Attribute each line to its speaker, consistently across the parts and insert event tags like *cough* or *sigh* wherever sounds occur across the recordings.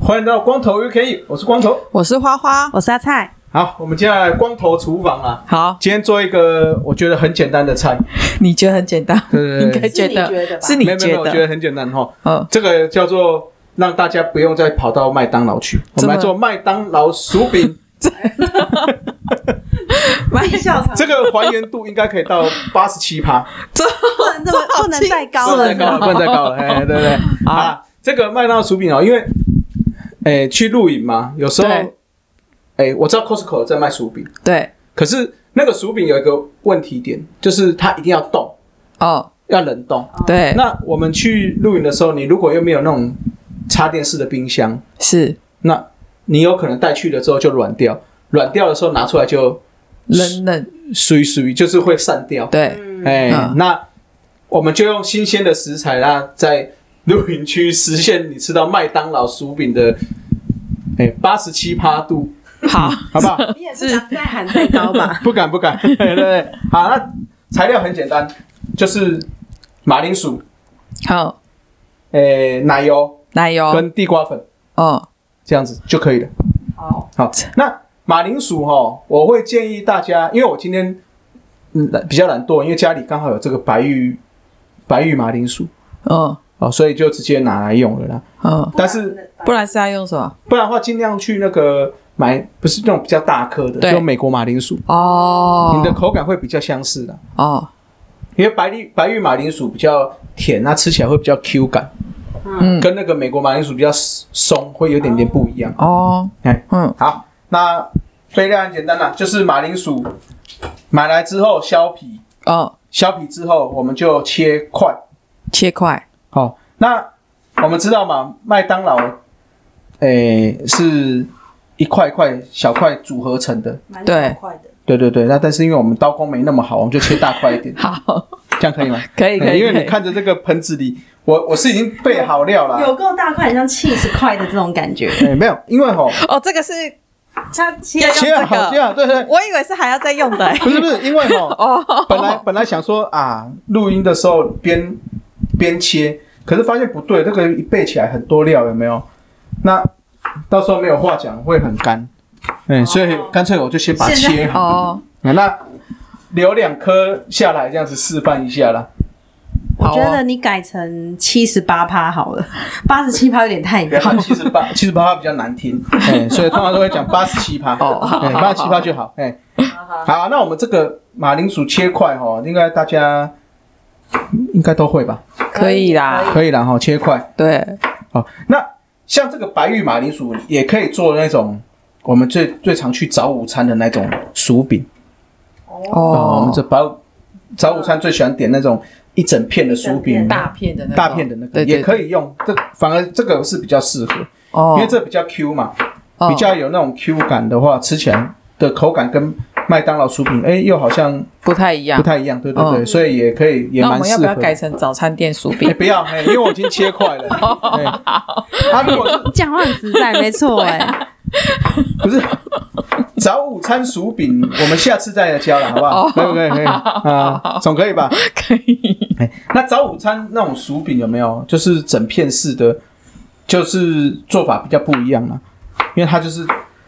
Speaker 1: 欢迎到光头 UK，我是光头，
Speaker 2: 我是花花，
Speaker 3: 我是阿蔡。
Speaker 1: 好，我们接下来光头厨房啊。
Speaker 2: 好，
Speaker 1: 今天做一个我觉得很简单的菜。
Speaker 2: 你觉得很简单？
Speaker 1: 对对对，
Speaker 2: 应该觉得是你觉得，
Speaker 1: 没有没有，我觉得很简单哈。
Speaker 2: 嗯，
Speaker 1: 这个叫做让大家不用再跑到麦当劳去，我们来做麦当劳薯饼。*laughs*
Speaker 3: 麦笑场，
Speaker 1: 这个还原度应该可以到八十七趴，
Speaker 3: 这不能不能再高了，
Speaker 1: 不能再高了，不能再高了，*laughs* 哎，对不对？啊，这个麦当劳薯饼哦，因为。哎，去露营嘛，有时候，哎，我知道 Costco 在卖薯饼，
Speaker 2: 对，
Speaker 1: 可是那个薯饼有一个问题点，就是它一定要冻，
Speaker 2: 哦，
Speaker 1: 要冷冻，
Speaker 2: 对。
Speaker 1: 那我们去露营的时候，你如果又没有那种插电式的冰箱，
Speaker 2: 是，
Speaker 1: 那你有可能带去了之后就软掉，软掉的时候拿出来就
Speaker 2: 冷冷，
Speaker 1: 属于属于就是会散掉，
Speaker 2: 对，
Speaker 1: 哎，那我们就用新鲜的食材啦，在。露营区实现你吃到麦当劳薯饼的，哎，八十七趴度，*laughs*
Speaker 2: 好，
Speaker 1: 好不好？
Speaker 3: 你也是再喊太高吧？
Speaker 1: 不敢 *laughs* 不敢，对对对。好，那材料很简单，就是马铃薯，
Speaker 2: 好，
Speaker 1: 哎，奶油，
Speaker 2: 奶油
Speaker 1: 跟地瓜粉，
Speaker 2: 哦，
Speaker 1: 这样子就可以了。
Speaker 3: 好，
Speaker 1: 好，那马铃薯哈，我会建议大家，因为我今天嗯比较懒惰，因为家里刚好有这个白玉白玉马铃薯，
Speaker 2: 嗯。
Speaker 1: 哦，所以就直接拿来用了啦。
Speaker 2: 嗯，
Speaker 1: 但是
Speaker 2: 不然是要用什么？
Speaker 1: 不然的话，尽量去那个买，不是那种比较大颗的，就美国马铃薯。
Speaker 2: 哦，
Speaker 1: 你的口感会比较相似的。
Speaker 2: 哦，
Speaker 1: 因为白玉白玉马铃薯比较甜，它吃起来会比较 Q 感。
Speaker 2: 嗯，
Speaker 1: 跟那个美国马铃薯比较松，会有点点不一样。
Speaker 2: 哦，
Speaker 1: 哎，
Speaker 2: 嗯，
Speaker 1: 好，那备料很简单啦，就是马铃薯买来之后削皮。
Speaker 2: 哦，
Speaker 1: 削皮之后我们就切块，
Speaker 2: 切块。
Speaker 1: 好，那我们知道嘛，麦当劳，诶，是一块一块小块组合成的，
Speaker 2: 对，
Speaker 1: 对对对。那但是因为我们刀工没那么好，我们就切大块一点。*laughs*
Speaker 2: 好，
Speaker 1: 这样可以吗？*laughs*
Speaker 2: 可以可以。
Speaker 1: 因为你看着这个盆子里，我我是已经备好料了，
Speaker 3: 有够大块，很像 cheese 块的这种感觉。
Speaker 1: 诶，*laughs* 没有，因为吼，
Speaker 2: 哦，这个是
Speaker 3: 它切
Speaker 1: 切好切好，对对。
Speaker 2: 我以为是还要再用的，
Speaker 1: 不是不是，因为吼，哦，本来本来想说啊，录音的时候边边切。可是发现不对，这个一备起来很多料，有没有？那到时候没有话讲，会很干。嗯、欸，所以干脆我就先把它切好。哦。那留两颗下来，这样子示范一下啦。
Speaker 3: 我觉得你改成七十八趴好了，八十七趴有点太高。
Speaker 1: 七十八，七十八趴比较难听。*laughs* 哎、欸，所以通常都会讲八十七趴。哦，八十七趴就好。哎、欸，好，那我们这个马铃薯切块哈，应该大家应该都会吧。
Speaker 2: 可以啦，
Speaker 1: 可以啦哈，切块。对，好，那像这个白玉马铃薯也可以做那种我们最最常去早午餐的那种薯饼。哦，我们这早早午餐最喜欢点那种一整片的薯饼，
Speaker 2: 大片的那
Speaker 1: 大片的那个也可以用。这反而这个是比较适合，哦，因为这比较 Q 嘛，比较有那种 Q 感的话，吃起来的口感跟。麦当劳薯饼，哎，又好像
Speaker 2: 不太一样，
Speaker 1: 不太一样，对对对，所以也可以，也蛮适合。那我们
Speaker 2: 要不要改成早餐店薯饼？
Speaker 1: 不要，因为我已经切块了。*laughs* 他如果是
Speaker 3: 讲话很实在，没错，*laughs* 哎，
Speaker 1: 不是早午餐薯饼，我们下次再来教了，好不好？可以可以可以啊，*laughs* 总可以吧？
Speaker 2: 可以。
Speaker 1: 哎，那早午餐那种薯饼有没有？就是整片式的，就是做法比较不一样啊，因为它就是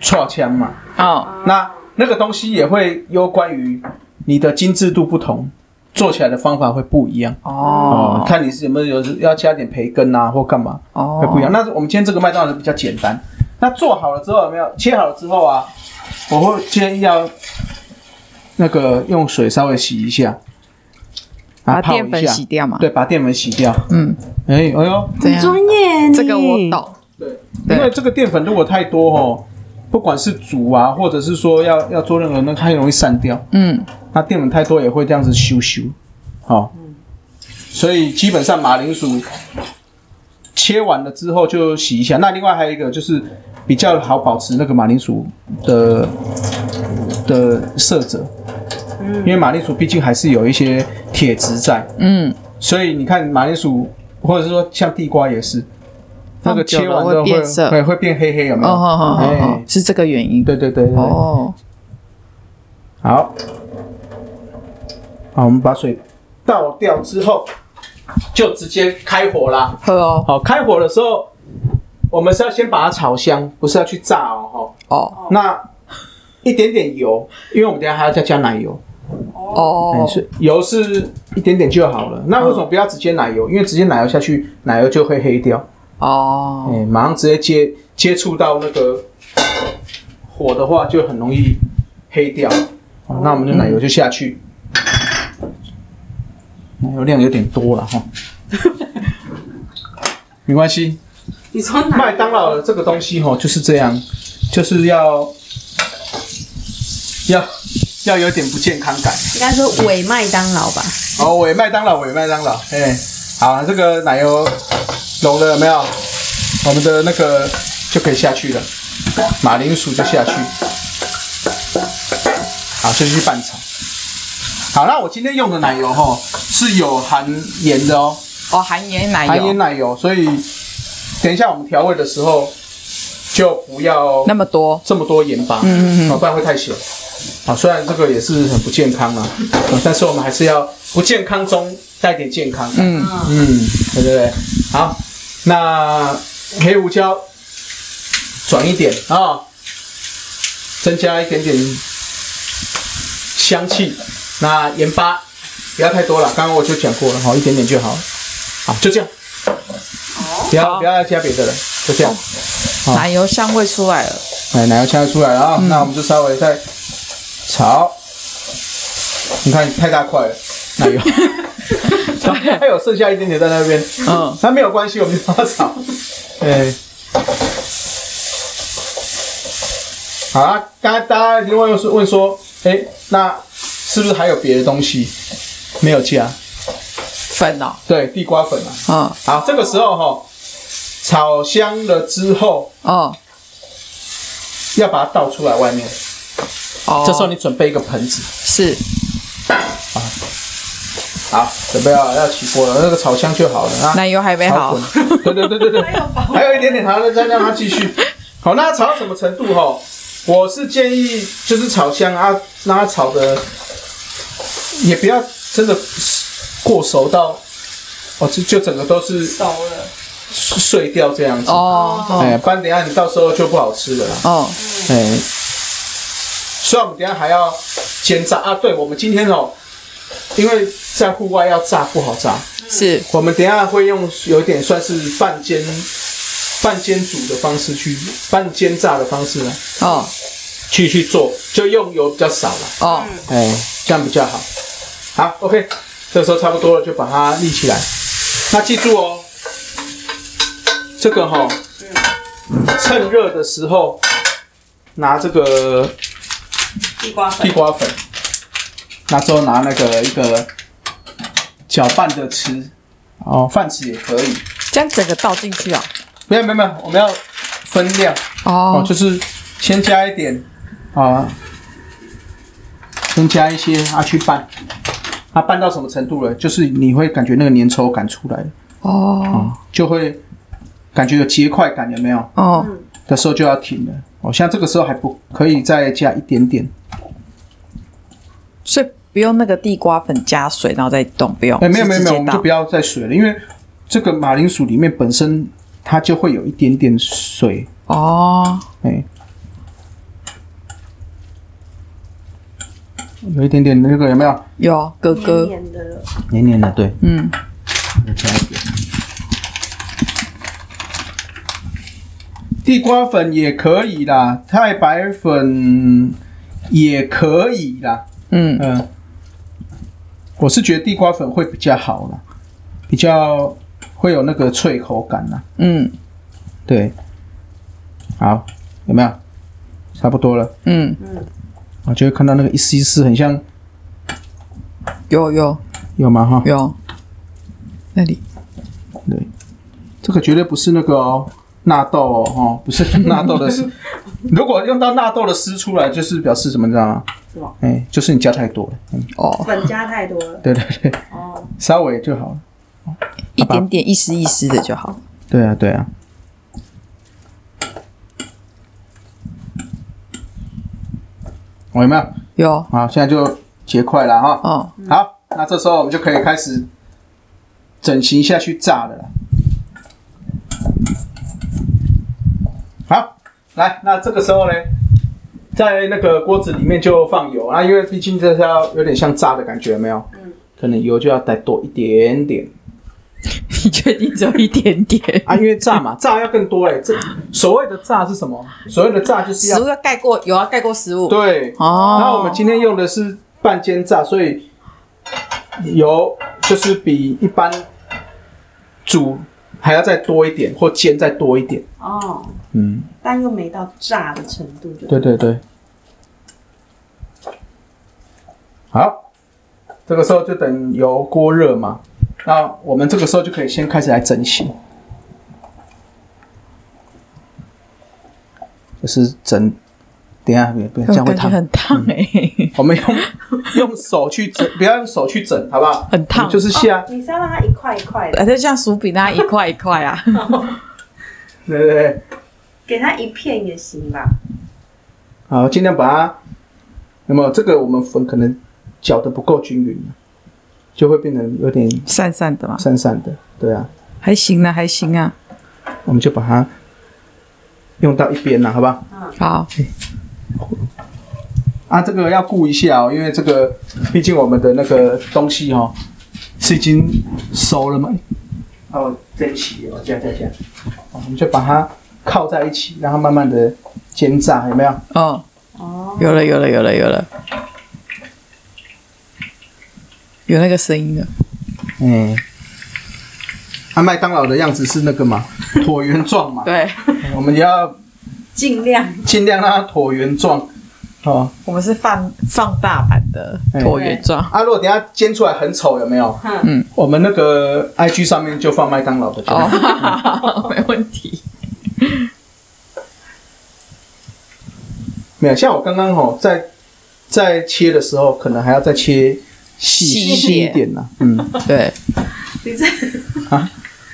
Speaker 1: 剉枪嘛。哦，那。那个东西也会有关于你的精致度不同，做起来的方法会不一样哦。看你是有没有有要加点培根啊，或干嘛哦，会不一样。那我们今天这个麦当劳比较简单。那做好了之后有没有切好了之后啊？我会建议要那个用水稍微洗一下，
Speaker 2: 把淀粉洗掉嘛。
Speaker 1: 对，把淀粉洗掉。嗯，哎，哎呦，
Speaker 3: 很专业，
Speaker 2: 这个我懂。
Speaker 1: 对，因为这个淀粉如果太多哦。不管是煮啊，或者是说要要做任何，那它很容易散掉。嗯，那淀粉太多也会这样子修修。好，嗯，所以基本上马铃薯切完了之后就洗一下。那另外还有一个就是比较好保持那个马铃薯的的色泽。嗯，因为马铃薯毕竟还是有一些铁质在，
Speaker 2: 嗯，
Speaker 1: 所以你看马铃薯，或者是说像地瓜也是，那个切完之后会变色，会会变黑黑，有没有？
Speaker 2: 哦哦哦，是这个原因。
Speaker 1: 对对对对。哦，好，好，我们把水倒掉之后，就直接开火啦。
Speaker 2: 喝哦。
Speaker 1: 好，开火的时候，我们是要先把它炒香，不是要去炸哦。哦。那一点点油，因为我们等下还要再加奶油。哦。是油是一点点就好了。那为什么不要直接奶油？因为直接奶油下去，奶油就会黑掉。哦。哎，马上直接接接触到那个火的话，就很容易黑掉。哦。那我们的奶油就下去。奶油量有点多了哈，*laughs* 没关系。你说麦当劳的这个东西哈，就是这样，就是要要要有点不健康感。
Speaker 3: 应该说伪麦当劳吧？
Speaker 1: 哦，伪麦当劳，伪麦当劳。哎，好，这个奶油融了有没有？我们的那个就可以下去了，马铃薯就下去。好，就去拌炒。好，那我今天用的奶油哈是有含盐的哦。
Speaker 2: 哦，含盐奶油。
Speaker 1: 含盐奶油，所以等一下我们调味的时候就不要
Speaker 2: 那么多，
Speaker 1: 这么多盐巴，嗯嗯嗯，不然会太咸。啊，虽然这个也是很不健康啊，但是我们还是要不健康中带点健康。嗯嗯，对对对。好，那黑胡椒转一点啊，增加一点点香气。那盐巴不要太多了，刚刚我就讲过了，好，一点点就好，好，就这样，不要不要再加别的了，就这样，
Speaker 2: 奶油香味出来了，
Speaker 1: 哎，奶油香味出来了啊，那我们就稍微再炒，你看太大块了，奶油，*laughs* 还有剩下一点点在那边，嗯，那没有关系，我们就把它炒，哎，好啊，刚才大家另外又是问说，哎，那。是不是还有别的东西没有加？
Speaker 2: 粉哦，
Speaker 1: 对，地瓜粉啊。嗯，好，这个时候哈，炒香了之后，哦，要把它倒出来外面。哦，这时候你准备一个盆子。
Speaker 2: 是。
Speaker 1: 啊，好，准备要要起锅了，那个炒香就好了啊。
Speaker 2: 奶油还没好。
Speaker 1: 对对对对对。还有一点点，好，再让它继续。好，那炒到什么程度哈？我是建议就是炒香啊，让它炒的。也不要真的过熟到，哦，就就整个都是熟了，碎掉这样子哦，哎，不然等下你到时候就不好吃了啦。哦，哎，所以我们等下还要煎炸啊。对，我们今天哦，因为在户外要炸不好炸，
Speaker 2: 是
Speaker 1: 我们等下会用有点算是半煎半煎煮的方式去半煎炸的方式呢。哦，去去做，就用油比较少了。哦，哎，这样比较好。好，OK，这个时候差不多了，就把它立起来。那记住哦，这个哈、哦，趁热的时候拿这个地瓜粉，地瓜粉，那时候拿那个一个搅拌的吃，哦，饭匙也可以。
Speaker 2: 这样整个倒进去啊？
Speaker 1: 没有没有没有，我们要分量哦，哦，就是先加一点啊，先加一些啊去拌。它拌到什么程度了？就是你会感觉那个粘稠感出来了哦、嗯，就会感觉有结块感，有没有？哦，的时候就要停了。哦，像这个时候还不可以再加一点点，
Speaker 2: 所以不用那个地瓜粉加水，然后再冻，不用。
Speaker 1: 哎、欸，没有没有没有，我们就不要再水了，因为这个马铃薯里面本身它就会有一点点水哦。哎、欸。有一点点那个有没有？
Speaker 2: 有，哥哥。
Speaker 3: 黏黏的。
Speaker 1: 黏黏的，对。
Speaker 2: 嗯。
Speaker 1: 再加一点。地瓜粉也可以啦，太白粉也可以啦。嗯嗯。我是觉得地瓜粉会比较好啦，比较会有那个脆口感啦。嗯。对。好，有没有？差不多了。嗯嗯。我就会看到那个一丝一丝，很像，
Speaker 2: 有有
Speaker 1: 有吗？哈，
Speaker 2: 有，那里，
Speaker 1: 对，这个绝对不是那个哦，纳豆哦，哈，不是 *laughs* 纳豆的是 *laughs* 如果用到纳豆的丝出来，就是表示什么，你知道吗？
Speaker 3: 是吗？
Speaker 1: 哎，就是你加太多了。嗯，
Speaker 2: 哦，
Speaker 3: 粉加太多了。*laughs*
Speaker 1: 对对对。哦，稍微就好了。
Speaker 2: 一点点一丝一丝的就好。
Speaker 1: 对啊，对啊。我有没有？
Speaker 2: 有。
Speaker 1: 好，现在就结块了哈。
Speaker 2: 哦。
Speaker 1: 好，那这时候我们就可以开始整形下去炸了。好，来，那这个时候呢，在那个锅子里面就放油啊，因为毕竟这是要有点像炸的感觉，有没有？嗯。可能油就要再多一点点。
Speaker 2: 你确定只有一点点
Speaker 1: 啊？因为炸嘛，*laughs* 炸要更多哎。这所谓的炸是什么？所谓的炸就是要
Speaker 2: 食物要盖过油，要盖过食物。
Speaker 1: 对哦。那我们今天用的是半煎炸，所以油就是比一般煮还要再多一点，或煎再多一点。哦。嗯。
Speaker 3: 但又没到炸的程度。
Speaker 1: 对对对。好，这个时候就等油锅热嘛。那我们这个时候就可以先开始来整形，就是整，等下别别这样会烫，
Speaker 2: 很烫哎、欸。
Speaker 1: 我们用 *laughs* 用手去整，不要用手去整，好不好？
Speaker 2: 很烫，
Speaker 1: 就是下、哦。
Speaker 3: 你是要让它一块一块的，
Speaker 2: 而且像薯饼那样一块一块啊。
Speaker 1: 对 *laughs* 对对，
Speaker 3: 给它一片也行吧。
Speaker 1: 好，尽量把它，那么这个我们粉可能搅的不够均匀。就会变成有点
Speaker 2: 散散的嘛，
Speaker 1: 散散的，对啊，
Speaker 2: 还行啊，还行啊，
Speaker 1: 我们就把它用到一边了，好不好？
Speaker 2: 好。
Speaker 1: 啊，这个要顾一下哦，因为这个毕竟我们的那个东西哦是已经熟了嘛，哦，在一起哦，这样这样这样，我们就把它靠在一起，然后慢慢的煎炸，有没有？
Speaker 2: 哦，哦，有了，有了，有了，有了。有那个声音的，
Speaker 1: 嗯，啊，麦当劳的样子是那个嘛，*laughs* 椭圆状嘛，
Speaker 2: 对，
Speaker 1: 我们要
Speaker 3: 尽量。
Speaker 1: 尽量让它椭圆状，哦，
Speaker 2: 我们是放放大版的椭圆状，
Speaker 1: 啊，如果等下煎出来很丑，有没有？嗯，我们那个 IG 上面就放麦当劳的，
Speaker 2: 哦，*laughs* 没问题，
Speaker 1: 没有，像我刚刚哦在在切的时候，可能还要再切。细细一点呢、啊，嗯，对。
Speaker 3: 你这
Speaker 1: 啊，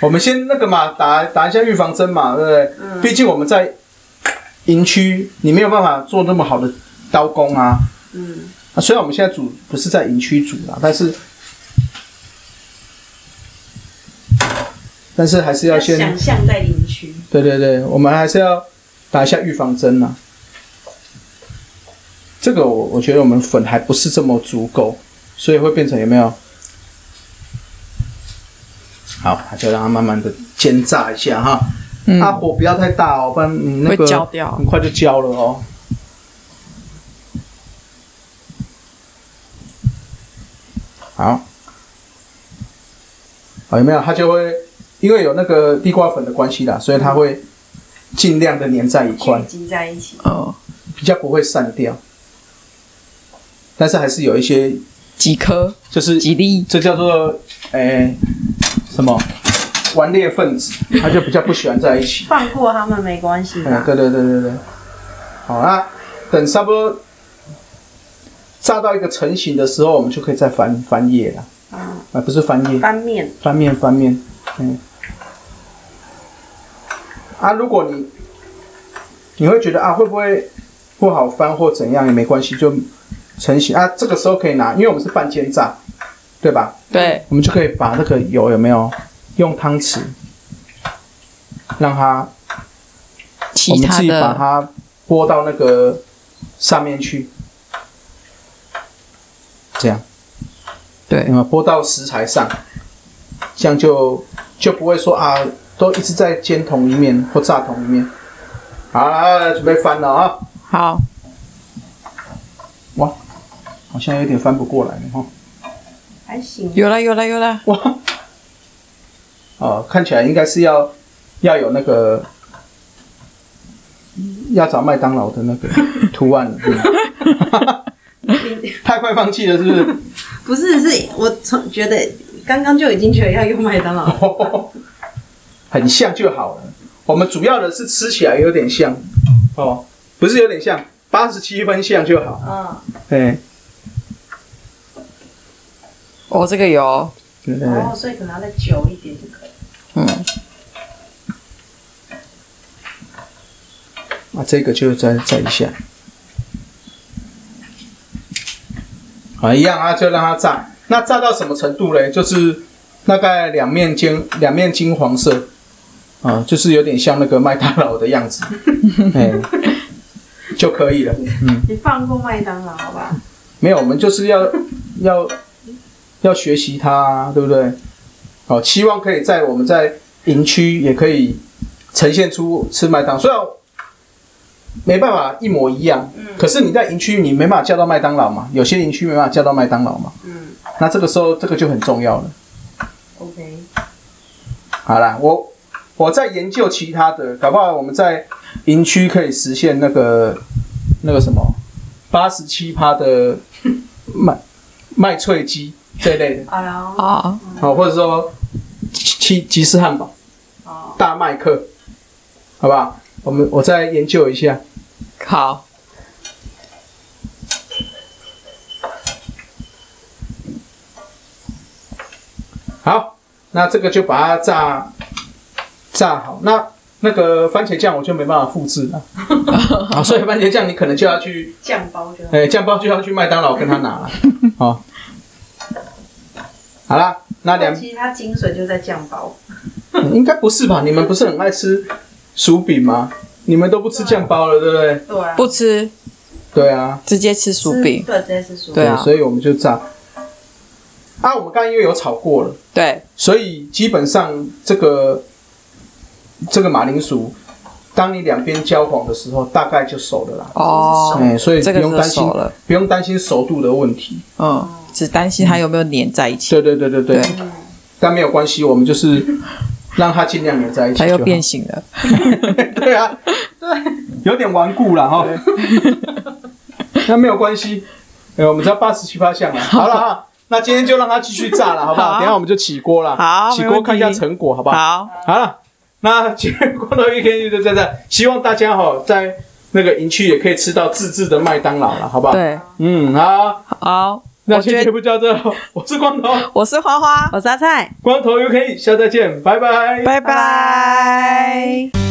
Speaker 1: 我们先那个嘛，打打一下预防针嘛，对不对？嗯。毕竟我们在营区，你没有办法做那么好的刀工啊。嗯。啊，虽然我们现在煮不是在营区煮啦，但是但是还是要先
Speaker 3: 想象在营区。
Speaker 1: 对对对，我们还是要打一下预防针呐。这个我我觉得我们粉还不是这么足够。所以会变成有没有？好，就让它慢慢的煎炸一下哈。嗯。啊，火不要太大哦，不然你那
Speaker 2: 个，
Speaker 1: 很快就焦了哦。好，好，有没有？它就会因为有那个地瓜粉的关系啦，所以它会尽量的粘在一块，
Speaker 3: 粘在一起
Speaker 1: 哦，比较不会散掉。但是还是有一些。
Speaker 2: 几颗
Speaker 1: 就是
Speaker 2: 几粒，
Speaker 1: 这叫做诶、欸、什么顽劣分子，他就比较不喜欢在一起。
Speaker 3: 放过他们没关系。
Speaker 1: 对对对对对。好啊，等差不多炸到一个成型的时候，我们就可以再翻翻页了。啊，啊，不是翻页，
Speaker 3: 翻面，
Speaker 1: 翻面翻面。嗯。啊，如果你你会觉得啊，会不会不好翻或怎样也没关系，就。成型啊，这个时候可以拿，因为我们是半煎炸，对吧？
Speaker 2: 对，
Speaker 1: 我们就可以把那个油有没有用汤匙让它，我们自己把它拨到那个上面去，这样，
Speaker 2: 对，
Speaker 1: 嗯，拨到食材上，这样就就不会说啊，都一直在煎同一面或炸同一面。好，来，准备翻了啊！
Speaker 2: 好。
Speaker 1: 好像有点翻不过来了哈，
Speaker 3: 还行。
Speaker 2: 有了有了有了哇！
Speaker 1: 哦，看起来应该是要要有那个要找麦当劳的那个 *laughs* 图案了，*laughs* 太快放弃了是不是？
Speaker 3: 不是，是我从觉得刚刚就已经觉得要用麦当劳，
Speaker 1: 哦，*laughs* 很像就好了。我们主要的是吃起来有点像哦，不是有点像八十七分像就好。嗯，对。
Speaker 2: 哦，这个有。
Speaker 3: 对对对。哦，所以可能要再久一点就可以。嗯。
Speaker 1: 啊，这个就再再一下。啊，一样啊，就让它炸。那炸到什么程度嘞？就是大概两面金两面金黄色，啊，就是有点像那个麦当劳的样子，*laughs* 哎，就可以了。
Speaker 3: 嗯，你放过麦当劳好吧？
Speaker 1: 没有，我们就是要要要学习它啊，对不对？好，期望可以在我们在营区也可以呈现出吃麦当，虽然。没办法一模一样，嗯，可是你在营区你没办法叫到麦当劳嘛？有些营区没办法叫到麦当劳嘛？嗯，那这个时候这个就很重要了。
Speaker 3: OK，
Speaker 1: 好啦，我我在研究其他的，搞不好我们在营区可以实现那个那个什么八十七趴的麦麦脆鸡这一类的。
Speaker 3: 哎呀，
Speaker 1: 好，好，或者说七吉士汉堡，大麦克，好不好？我们我再研究一下。
Speaker 2: 好。
Speaker 1: 好，那这个就把它炸炸好。那那个番茄酱我就没办法复制了。*laughs* 啊，所以番茄酱你可能就要去
Speaker 3: 酱包就。
Speaker 1: 哎，酱包就要去麦当劳跟他拿了。*laughs* 好。好啦，那两。
Speaker 3: 其实它精髓就在酱包。
Speaker 1: 应该不是吧？你们不是很爱吃？薯饼吗？你们都不吃酱包了，对不对？
Speaker 3: 对，
Speaker 2: 不吃。
Speaker 1: 对啊，
Speaker 2: 直接吃薯饼。
Speaker 3: 对，直接吃薯饼。
Speaker 2: 对啊，
Speaker 1: 所以我们就炸。啊，我们刚刚因为有炒过了，
Speaker 2: 对，
Speaker 1: 所以基本上这个这个马铃薯，当你两边焦黄的时候，大概就熟了啦。
Speaker 2: 哦，
Speaker 1: 哎，所以不用担心，不用担心熟度的问题。
Speaker 2: 嗯，只担心它有没有粘在一起。
Speaker 1: 对对对对对。但没有关系，我们就是。让它尽量粘在一起，
Speaker 2: 它又变形了。*laughs*
Speaker 1: 对啊，对，有点顽固了哈。*laughs* 那没有关系，哎，我们只要八十七八项了。好了啊，那今天就让它继续炸了，好不好？等下我们就起锅了。
Speaker 2: 好，
Speaker 1: 起锅看一下成果，好不好？
Speaker 2: 好，
Speaker 1: 好了，那今天光头一天就在这，希望大家哈在那个营区也可以吃到自制的麦当劳了，好不好？
Speaker 2: 对，
Speaker 1: 嗯，好，
Speaker 2: 好。
Speaker 1: 那今天节目就到这，我是光头，*laughs*
Speaker 2: 我是花花，
Speaker 3: 我是阿菜，
Speaker 1: 光头 UK，下次再见，拜拜，
Speaker 2: 拜拜。